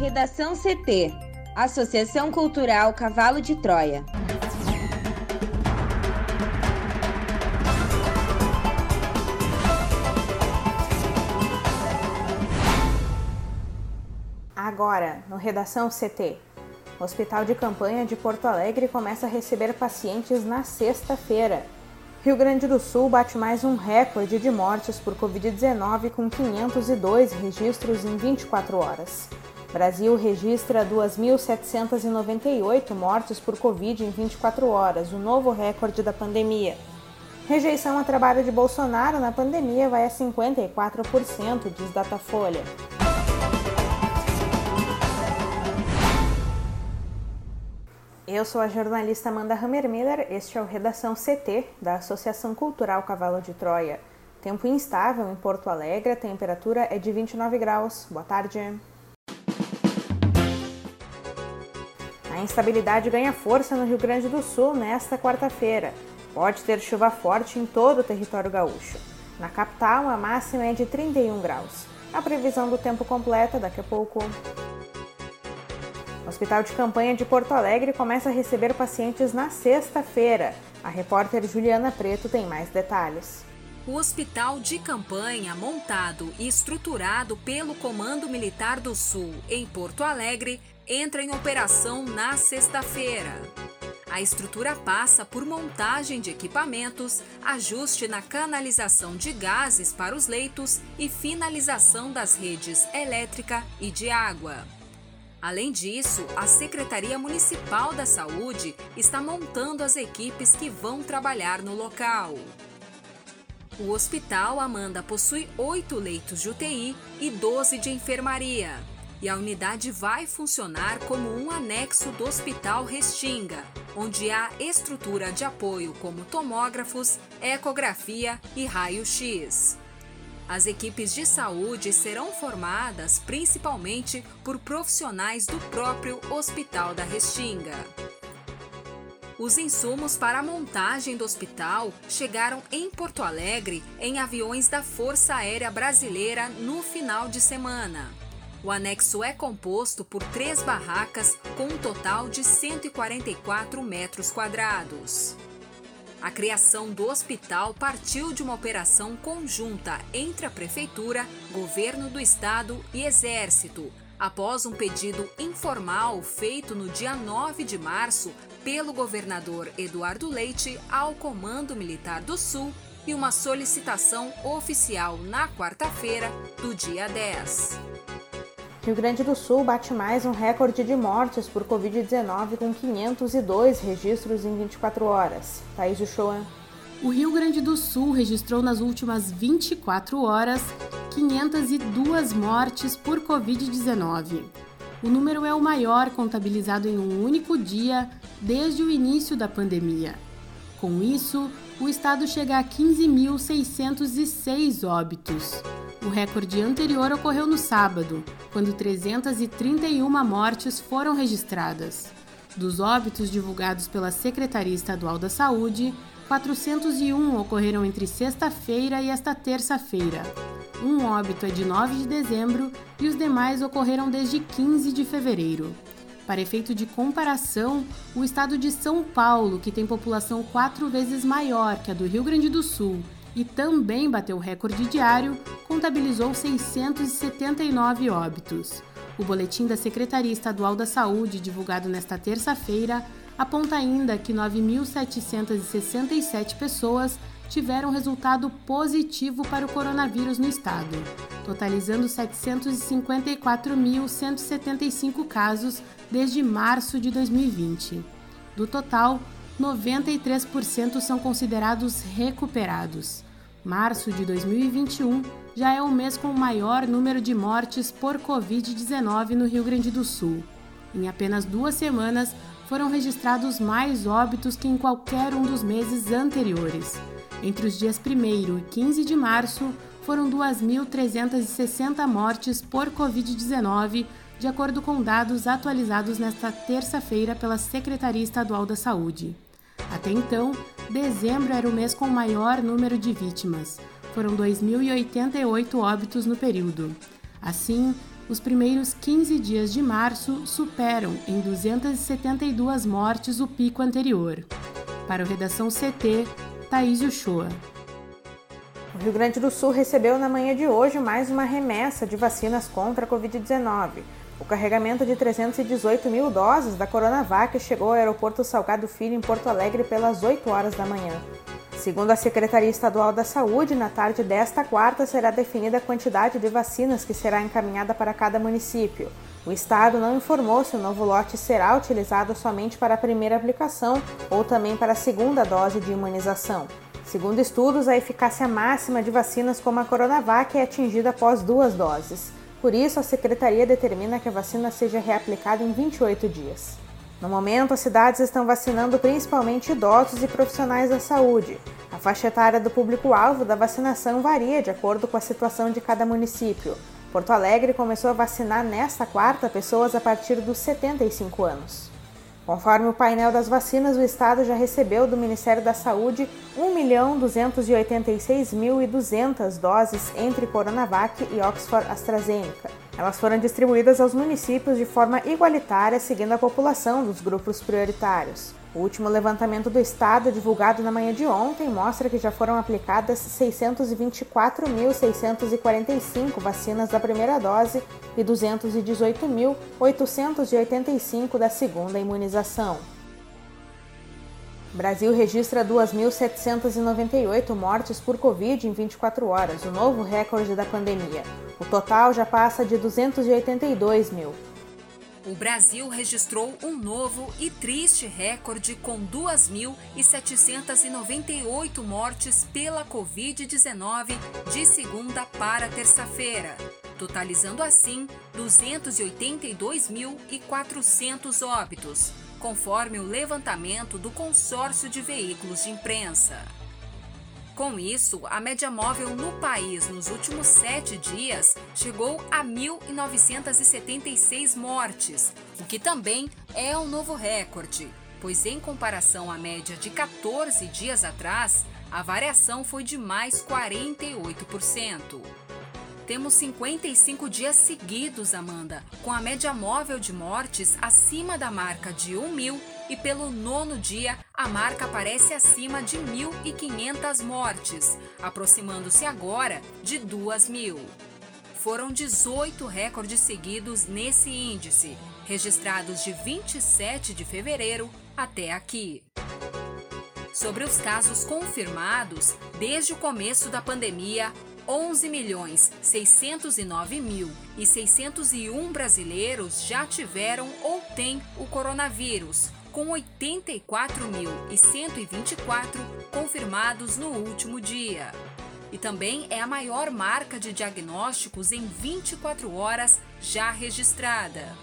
Redação CT Associação Cultural Cavalo de Troia. Agora, no Redação CT. O Hospital de Campanha de Porto Alegre começa a receber pacientes na sexta-feira. Rio Grande do Sul bate mais um recorde de mortes por Covid-19 com 502 registros em 24 horas. Brasil registra 2.798 mortes por Covid em 24 horas, o novo recorde da pandemia. Rejeição ao trabalho de Bolsonaro na pandemia vai a 54%, diz Datafolha. Eu sou a jornalista Amanda Hammermiller, este é o Redação CT da Associação Cultural Cavalo de Troia. Tempo instável em Porto Alegre, a temperatura é de 29 graus. Boa tarde. A instabilidade ganha força no Rio Grande do Sul nesta quarta-feira. Pode ter chuva forte em todo o território gaúcho. Na capital, a máxima é de 31 graus. A previsão do tempo completa daqui a pouco. O Hospital de Campanha de Porto Alegre começa a receber pacientes na sexta-feira. A repórter Juliana Preto tem mais detalhes. O Hospital de Campanha, montado e estruturado pelo Comando Militar do Sul em Porto Alegre, entra em operação na sexta-feira. A estrutura passa por montagem de equipamentos, ajuste na canalização de gases para os leitos e finalização das redes elétrica e de água. Além disso, a Secretaria Municipal da Saúde está montando as equipes que vão trabalhar no local. O Hospital Amanda possui oito leitos de UTI e 12 de enfermaria. E a unidade vai funcionar como um anexo do Hospital Restinga, onde há estrutura de apoio como tomógrafos, ecografia e raio-x. As equipes de saúde serão formadas principalmente por profissionais do próprio Hospital da Restinga. Os insumos para a montagem do hospital chegaram em Porto Alegre em aviões da Força Aérea Brasileira no final de semana. O anexo é composto por três barracas com um total de 144 metros quadrados. A criação do hospital partiu de uma operação conjunta entre a Prefeitura, Governo do Estado e Exército, após um pedido informal feito no dia 9 de março pelo governador Eduardo Leite ao Comando Militar do Sul e uma solicitação oficial na quarta-feira do dia 10. Rio Grande do Sul bate mais um recorde de mortes por Covid-19 com 502 registros em 24 horas. Thaís Uchoa. O Rio Grande do Sul registrou nas últimas 24 horas 502 mortes por Covid-19. O número é o maior contabilizado em um único dia desde o início da pandemia. Com isso, o estado chega a 15.606 óbitos. O recorde anterior ocorreu no sábado, quando 331 mortes foram registradas. Dos óbitos divulgados pela Secretaria Estadual da Saúde, 401 ocorreram entre sexta-feira e esta terça-feira. Um óbito é de 9 de dezembro e os demais ocorreram desde 15 de fevereiro. Para efeito de comparação, o estado de São Paulo, que tem população quatro vezes maior que a do Rio Grande do Sul e também bateu o recorde diário, contabilizou 679 óbitos. O boletim da Secretaria Estadual da Saúde, divulgado nesta terça-feira, aponta ainda que 9.767 pessoas tiveram resultado positivo para o coronavírus no estado, totalizando 754.175 casos desde março de 2020. Do total, 93% são considerados recuperados. Março de 2021 já é o mês com o maior número de mortes por Covid-19 no Rio Grande do Sul. Em apenas duas semanas, foram registrados mais óbitos que em qualquer um dos meses anteriores. Entre os dias 1 e 15 de março, foram 2.360 mortes por Covid-19, de acordo com dados atualizados nesta terça-feira pela Secretaria Estadual da Saúde. Até então, dezembro era o mês com maior número de vítimas. Foram 2.088 óbitos no período. Assim, os primeiros 15 dias de março superam em 272 mortes o pico anterior. Para o Redação CT, Thaís Uchoa. O Rio Grande do Sul recebeu na manhã de hoje mais uma remessa de vacinas contra a Covid-19. O carregamento de 318 mil doses da Coronavac chegou ao aeroporto Salgado Filho, em Porto Alegre, pelas 8 horas da manhã. Segundo a Secretaria Estadual da Saúde, na tarde desta quarta será definida a quantidade de vacinas que será encaminhada para cada município. O Estado não informou se o novo lote será utilizado somente para a primeira aplicação ou também para a segunda dose de imunização. Segundo estudos, a eficácia máxima de vacinas como a Coronavac é atingida após duas doses. Por isso, a Secretaria determina que a vacina seja reaplicada em 28 dias. No momento, as cidades estão vacinando principalmente idosos e profissionais da saúde. A faixa etária do público-alvo da vacinação varia de acordo com a situação de cada município. Porto Alegre começou a vacinar nesta quarta pessoas a partir dos 75 anos. Conforme o painel das vacinas, o estado já recebeu do Ministério da Saúde 1.286.200 doses entre Coronavac e Oxford AstraZeneca. Elas foram distribuídas aos municípios de forma igualitária, seguindo a população dos grupos prioritários. O último levantamento do estado, divulgado na manhã de ontem, mostra que já foram aplicadas 624.645 vacinas da primeira dose e 218.885 da segunda imunização. Brasil registra 2.798 mortes por Covid em 24 horas, o novo recorde da pandemia. O total já passa de 282 mil. O Brasil registrou um novo e triste recorde com 2.798 mortes pela Covid-19 de segunda para terça-feira, totalizando assim 282.400 óbitos conforme o levantamento do consórcio de veículos de imprensa. Com isso, a média móvel no país nos últimos sete dias chegou a 1.976 mortes, o que também é um novo recorde, pois, em comparação à média de 14 dias atrás, a variação foi de mais 48%. Temos 55 dias seguidos, Amanda, com a média móvel de mortes acima da marca de 1 mil e pelo nono dia a marca aparece acima de 1.500 mortes, aproximando-se agora de 2 mil. Foram 18 recordes seguidos nesse índice, registrados de 27 de fevereiro até aqui. Sobre os casos confirmados, desde o começo da pandemia, 11 milhões 609 mil e 601 brasileiros já tiveram ou têm o coronavírus, com 84.124 confirmados no último dia. E também é a maior marca de diagnósticos em 24 horas já registrada.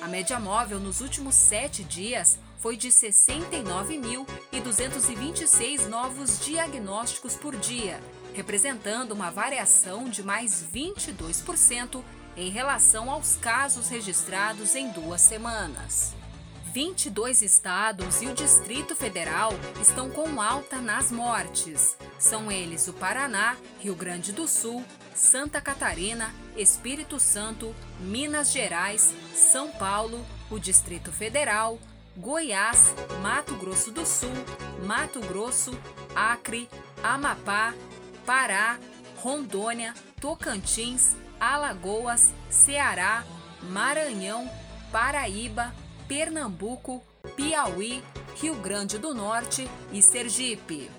A média móvel nos últimos sete dias foi de 69.226 novos diagnósticos por dia, representando uma variação de mais 22% em relação aos casos registrados em duas semanas. 22 estados e o Distrito Federal estão com alta nas mortes. São eles o Paraná, Rio Grande do Sul, Santa Catarina, Espírito Santo, Minas Gerais, São Paulo, o Distrito Federal, Goiás, Mato Grosso do Sul, Mato Grosso, Acre, Amapá, Pará, Rondônia, Tocantins, Alagoas, Ceará, Maranhão, Paraíba, Pernambuco, Piauí, Rio Grande do Norte e Sergipe.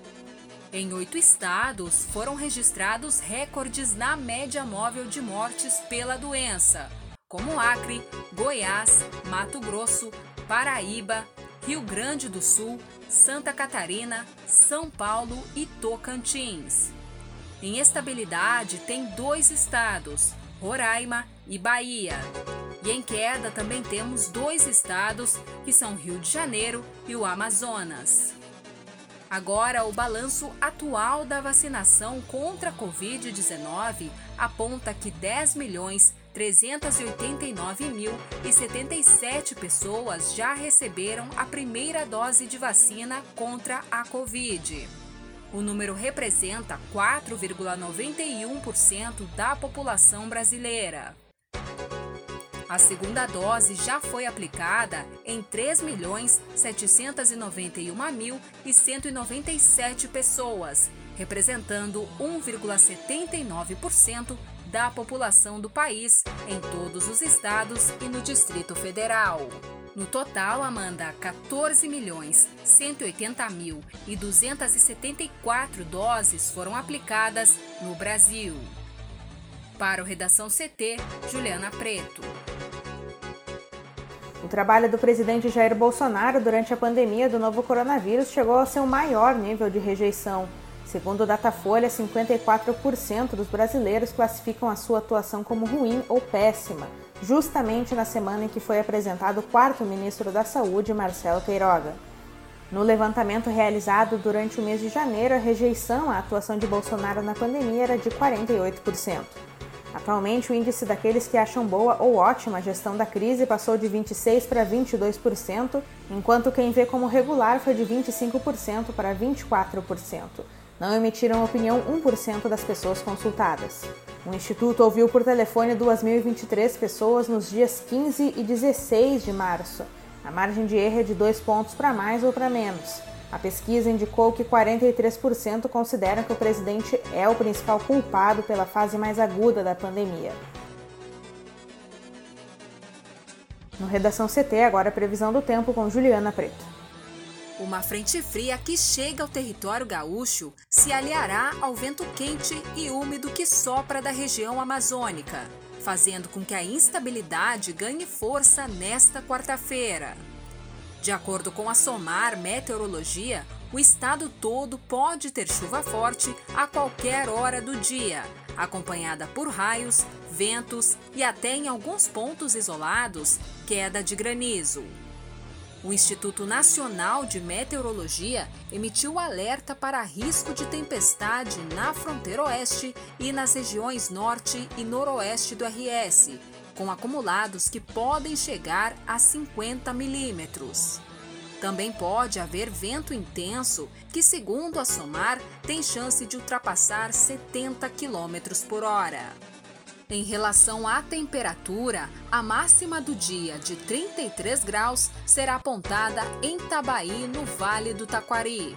Em oito estados foram registrados recordes na média móvel de mortes pela doença, como Acre, Goiás, Mato Grosso, Paraíba, Rio Grande do Sul, Santa Catarina, São Paulo e Tocantins. Em estabilidade, tem dois estados, Roraima e Bahia. E em queda também temos dois estados, que são Rio de Janeiro e o Amazonas. Agora, o balanço atual da vacinação contra a Covid-19 aponta que 10 milhões 389.077 pessoas já receberam a primeira dose de vacina contra a Covid. O número representa 4,91% da população brasileira. A segunda dose já foi aplicada em 3.791.197 pessoas, representando 1,79% da população do país em todos os estados e no Distrito Federal. No total, Amanda, 14 milhões 180 mil e 274 doses foram aplicadas no Brasil. Para o Redação CT, Juliana Preto. O trabalho do presidente Jair Bolsonaro durante a pandemia do novo coronavírus chegou ao seu maior nível de rejeição. Segundo o Datafolha, 54% dos brasileiros classificam a sua atuação como ruim ou péssima, justamente na semana em que foi apresentado o quarto ministro da Saúde, Marcelo Queiroga. No levantamento realizado durante o mês de janeiro, a rejeição à atuação de Bolsonaro na pandemia era de 48%. Atualmente, o índice daqueles que acham boa ou ótima a gestão da crise passou de 26% para 22%, enquanto quem vê como regular foi de 25% para 24%. Não emitiram opinião 1% das pessoas consultadas. O Instituto ouviu por telefone 2.023 pessoas nos dias 15 e 16 de março. A margem de erro é de dois pontos para mais ou para menos. A pesquisa indicou que 43% consideram que o presidente é o principal culpado pela fase mais aguda da pandemia. No Redação CT, agora a previsão do tempo com Juliana Preto. Uma frente fria que chega ao território gaúcho se aliará ao vento quente e úmido que sopra da região amazônica, fazendo com que a instabilidade ganhe força nesta quarta-feira. De acordo com a SOMAR Meteorologia, o estado todo pode ter chuva forte a qualquer hora do dia, acompanhada por raios, ventos e até em alguns pontos isolados, queda de granizo. O Instituto Nacional de Meteorologia emitiu alerta para risco de tempestade na fronteira oeste e nas regiões norte e noroeste do RS, com acumulados que podem chegar a 50 milímetros. Também pode haver vento intenso, que, segundo a SOMAR, tem chance de ultrapassar 70 km por hora. Em relação à temperatura, a máxima do dia de 33 graus será apontada em Tabaí, no Vale do Taquari.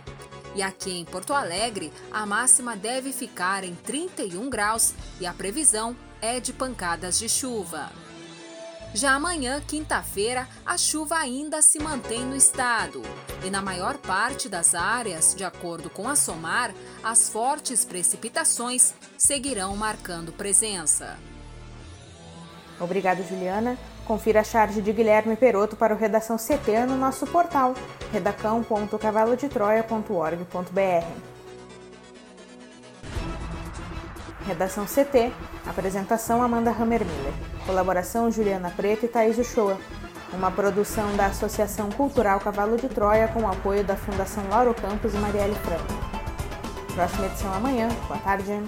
E aqui em Porto Alegre, a máxima deve ficar em 31 graus e a previsão é de pancadas de chuva. Já amanhã, quinta-feira, a chuva ainda se mantém no estado. E na maior parte das áreas, de acordo com a SOMAR, as fortes precipitações seguirão marcando presença. Obrigado, Juliana. Confira a charge de Guilherme Peroto para o Redação CT no nosso portal redacão.cavalodetroia.org.br. Redação CT. Apresentação Amanda Hammermiller. Colaboração Juliana Preto e Thaís Uchoa. Uma produção da Associação Cultural Cavalo de Troia com o apoio da Fundação Lauro Campos e Marielle Franco. Próxima edição amanhã. Boa tarde.